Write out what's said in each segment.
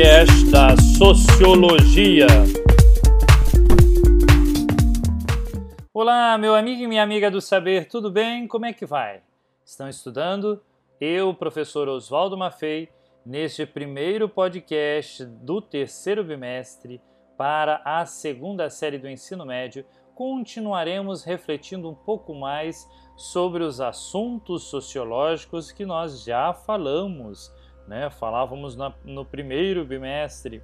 podcast da Sociologia. Olá, meu amigo e minha amiga do saber, tudo bem? Como é que vai? Estão estudando? Eu, professor Oswaldo Maffei, neste primeiro podcast do terceiro bimestre para a segunda série do ensino médio, continuaremos refletindo um pouco mais sobre os assuntos sociológicos que nós já falamos, né? Falávamos na, no primeiro bimestre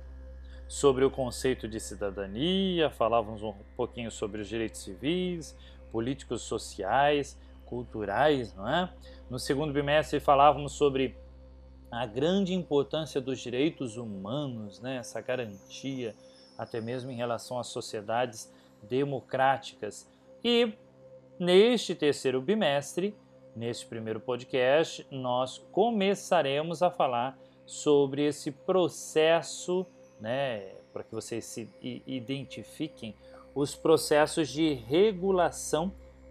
sobre o conceito de cidadania, falávamos um pouquinho sobre os direitos civis, políticos sociais, culturais, não é? No segundo bimestre falávamos sobre a grande importância dos direitos humanos, né? Essa garantia até mesmo em relação às sociedades democráticas. E neste terceiro bimestre, neste primeiro podcast, nós começaremos a falar sobre esse processo, né, para que vocês se identifiquem os processos de regulação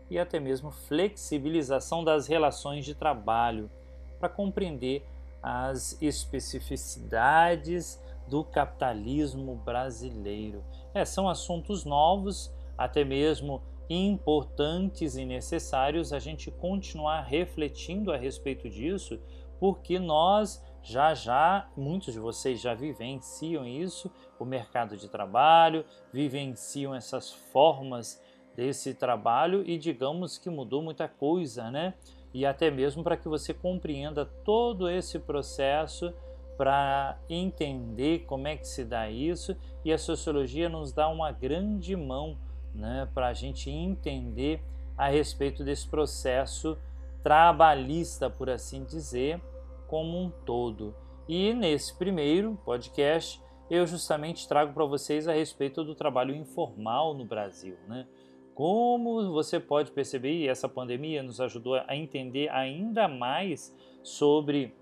e até mesmo flexibilização das relações de trabalho, para compreender as especificidades do capitalismo brasileiro. É, são assuntos novos, até mesmo importantes e necessários a gente continuar refletindo a respeito disso, porque nós já já, muitos de vocês já vivenciam isso, o mercado de trabalho, vivenciam essas formas desse trabalho e digamos que mudou muita coisa, né? E até mesmo para que você compreenda todo esse processo para entender como é que se dá isso e a sociologia nos dá uma grande mão né, para a gente entender a respeito desse processo trabalhista, por assim dizer, como um todo. E nesse primeiro podcast eu justamente trago para vocês a respeito do trabalho informal no Brasil, né? Como você pode perceber, e essa pandemia nos ajudou a entender ainda mais sobre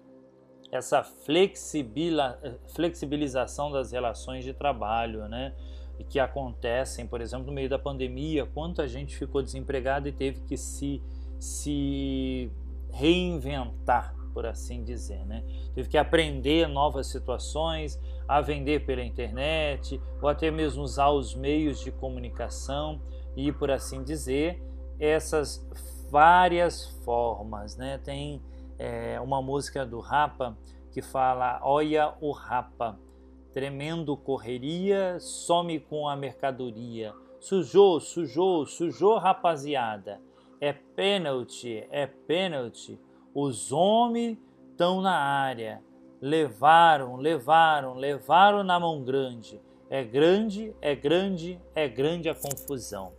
essa flexibilização das relações de trabalho, né? E que acontecem, por exemplo, no meio da pandemia, quanta gente ficou desempregada e teve que se, se reinventar, por assim dizer, né? Teve que aprender novas situações, a vender pela internet, ou até mesmo usar os meios de comunicação e, por assim dizer, essas várias formas, né? Tem é, uma música do Rapa que fala: Olha o Rapa, tremendo correria, some com a mercadoria. Sujou, sujou, sujou, rapaziada. É pênalti, é pênalti. Os homens estão na área. Levaram, levaram, levaram na mão grande. É grande, é grande, é grande a confusão.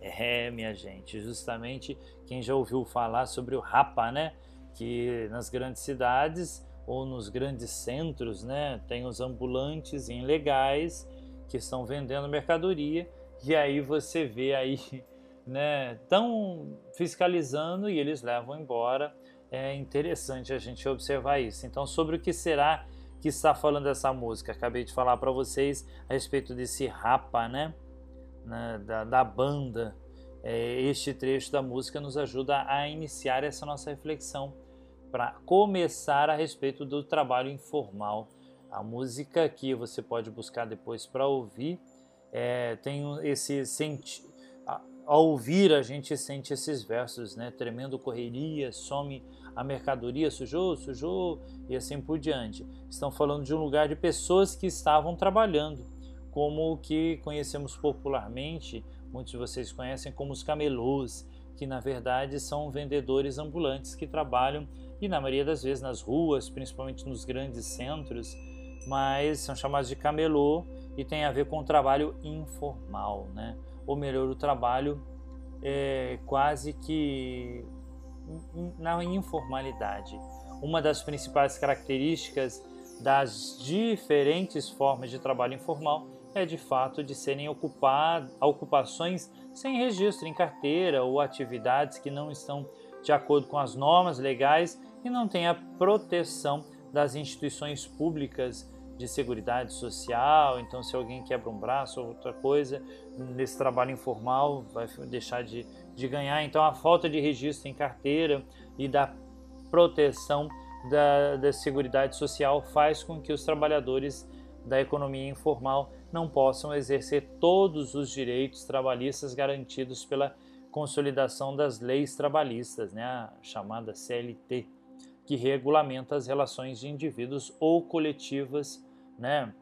É, minha gente, justamente quem já ouviu falar sobre o Rapa, né? que nas grandes cidades ou nos grandes centros, né, tem os ambulantes ilegais que estão vendendo mercadoria e aí você vê aí, né, tão fiscalizando e eles levam embora. É interessante a gente observar isso. Então, sobre o que será que está falando essa música? Acabei de falar para vocês a respeito desse rapa, né, né da, da banda. É, este trecho da música nos ajuda a iniciar essa nossa reflexão para começar a respeito do trabalho informal. A música que você pode buscar depois para ouvir é, tem esse senti ao ouvir a gente sente esses versos, né? Tremendo correria, some a mercadoria, sujou, sujou e assim por diante. Estão falando de um lugar de pessoas que estavam trabalhando, como o que conhecemos popularmente, muitos de vocês conhecem como os camelôs, que na verdade são vendedores ambulantes que trabalham e na maioria das vezes nas ruas, principalmente nos grandes centros, mas são chamados de camelô e tem a ver com o trabalho informal, né? ou melhor, o trabalho é, quase que na informalidade. Uma das principais características das diferentes formas de trabalho informal é de fato de serem ocupar, ocupações sem registro em carteira ou atividades que não estão de acordo com as normas legais e não tem a proteção das instituições públicas de seguridade social. Então, se alguém quebra um braço ou outra coisa, nesse trabalho informal vai deixar de, de ganhar. Então, a falta de registro em carteira e da proteção da, da seguridade social faz com que os trabalhadores da economia informal não possam exercer todos os direitos trabalhistas garantidos pela consolidação das leis trabalhistas, né, a chamada CLT, que regulamenta as relações de indivíduos ou coletivas, né,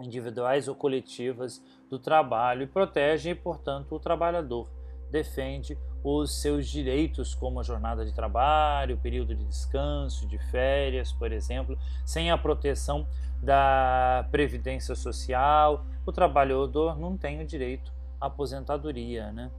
individuais ou coletivas do trabalho e protege, portanto, o trabalhador. Defende os seus direitos, como a jornada de trabalho, o período de descanso, de férias, por exemplo, sem a proteção da previdência social, o trabalhador não tem o direito à aposentadoria, né?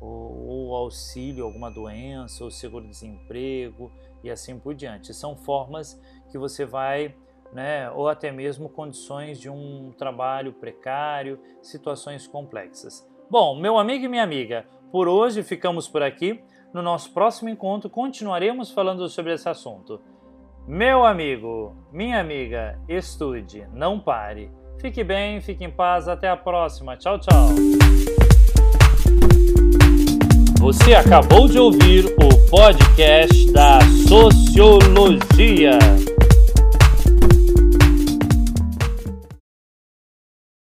ou, ou auxílio, alguma doença, ou seguro-desemprego e assim por diante. São formas que você vai, né, ou até mesmo condições de um trabalho precário, situações complexas. Bom, meu amigo e minha amiga, por hoje ficamos por aqui. No nosso próximo encontro continuaremos falando sobre esse assunto. Meu amigo, minha amiga, estude, não pare. Fique bem, fique em paz, até a próxima. Tchau, tchau. Você acabou de ouvir o podcast da Sociologia.